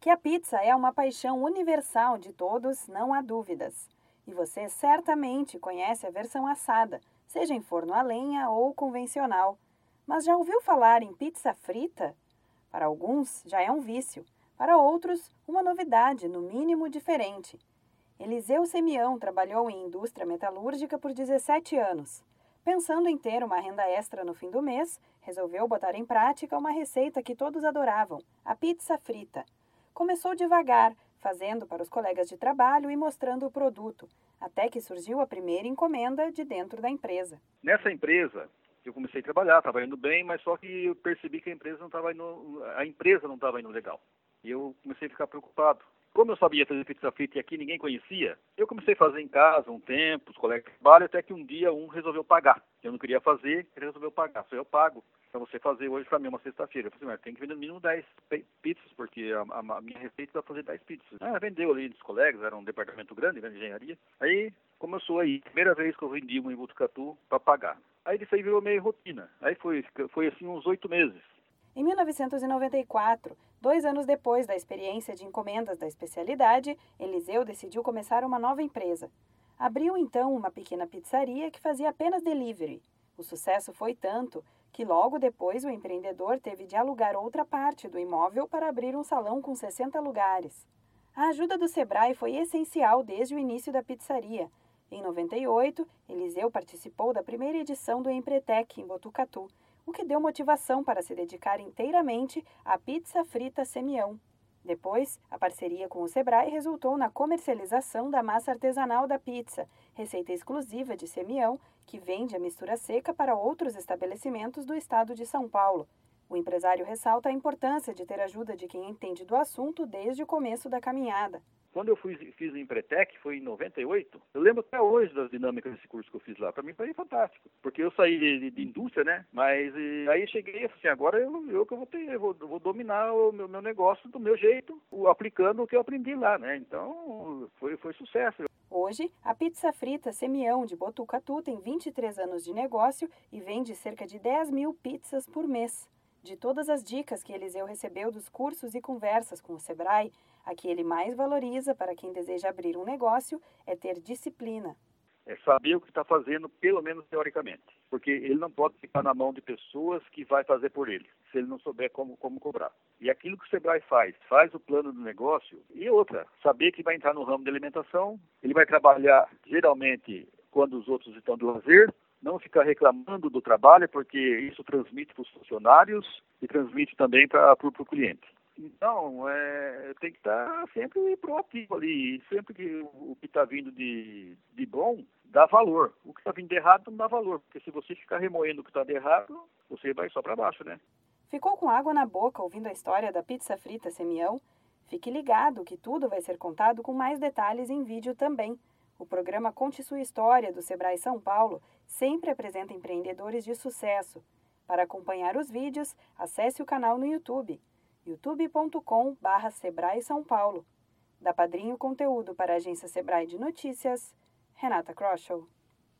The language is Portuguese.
Que a pizza é uma paixão universal de todos, não há dúvidas. E você certamente conhece a versão assada, seja em forno a lenha ou convencional. Mas já ouviu falar em pizza frita? Para alguns já é um vício, para outros, uma novidade, no mínimo diferente. Eliseu Semião trabalhou em indústria metalúrgica por 17 anos. Pensando em ter uma renda extra no fim do mês, resolveu botar em prática uma receita que todos adoravam: a pizza frita. Começou devagar, fazendo para os colegas de trabalho e mostrando o produto, até que surgiu a primeira encomenda de dentro da empresa. Nessa empresa, eu comecei a trabalhar, estava indo bem, mas só que eu percebi que a empresa não estava indo, a empresa não estava indo legal. E eu comecei a ficar preocupado. Como eu sabia fazer pizza frita e aqui ninguém conhecia, eu comecei a fazer em casa um tempo, os colegas de trabalho, até que um dia um resolveu pagar. Eu não queria fazer, ele resolveu pagar. Só eu pago para você fazer hoje para mim uma sexta-feira. Eu falei, mas tem que vender no mínimo 10 pizzas, porque a, a, minha receita vai fazer 10 pizzas. Ah, vendeu ali dos colegas, era um departamento grande, de engenharia. Aí começou aí, primeira vez que eu vendi uma em Botucatu para pagar. Aí isso aí virou meio rotina. Aí foi, foi assim uns oito meses. Em 1994, dois anos depois da experiência de encomendas da especialidade, Eliseu decidiu começar uma nova empresa. Abriu então uma pequena pizzaria que fazia apenas delivery. O sucesso foi tanto que logo depois o empreendedor teve de alugar outra parte do imóvel para abrir um salão com 60 lugares. A ajuda do Sebrae foi essencial desde o início da pizzaria. Em 98, Eliseu participou da primeira edição do Empretec em Botucatu, o que deu motivação para se dedicar inteiramente à pizza frita Semião. Depois, a parceria com o Sebrae resultou na comercialização da massa artesanal da pizza, receita exclusiva de Semião, que vende a mistura seca para outros estabelecimentos do estado de São Paulo. O empresário ressalta a importância de ter ajuda de quem entende do assunto desde o começo da caminhada. Quando eu fui, fiz o Empretec, foi em 98, eu lembro até hoje das dinâmicas desse curso que eu fiz lá. Para mim foi fantástico, porque eu saí de, de indústria, né? Mas e, aí cheguei assim, agora eu, eu que eu vou ter, eu vou, vou dominar o meu, meu negócio do meu jeito, aplicando o que eu aprendi lá, né? Então foi, foi sucesso. Hoje, a pizza frita Semião de Botucatu tem 23 anos de negócio e vende cerca de 10 mil pizzas por mês. De todas as dicas que Eliseu recebeu dos cursos e conversas com o Sebrae, a que ele mais valoriza para quem deseja abrir um negócio é ter disciplina. É saber o que está fazendo, pelo menos teoricamente. Porque ele não pode ficar na mão de pessoas que vai fazer por ele, se ele não souber como, como cobrar. E aquilo que o Sebrae faz, faz o plano do negócio. E outra, saber que vai entrar no ramo de alimentação, ele vai trabalhar geralmente quando os outros estão de lazer, não ficar reclamando do trabalho, porque isso transmite para os funcionários e transmite também para o cliente. Então, é, tem que estar sempre proativo ali. Sempre que o que está vindo de, de bom, dá valor. O que está vindo de errado não dá valor. Porque se você ficar remoendo o que está de errado, você vai só para baixo, né? Ficou com água na boca ouvindo a história da pizza frita Semião? Fique ligado que tudo vai ser contado com mais detalhes em vídeo também. O programa Conte Sua História do Sebrae São Paulo sempre apresenta empreendedores de sucesso. Para acompanhar os vídeos, acesse o canal no YouTube youtube.com/barra Sebrae São Paulo. Da Padrinho Conteúdo para a agência Sebrae de Notícias, Renata Kroschel.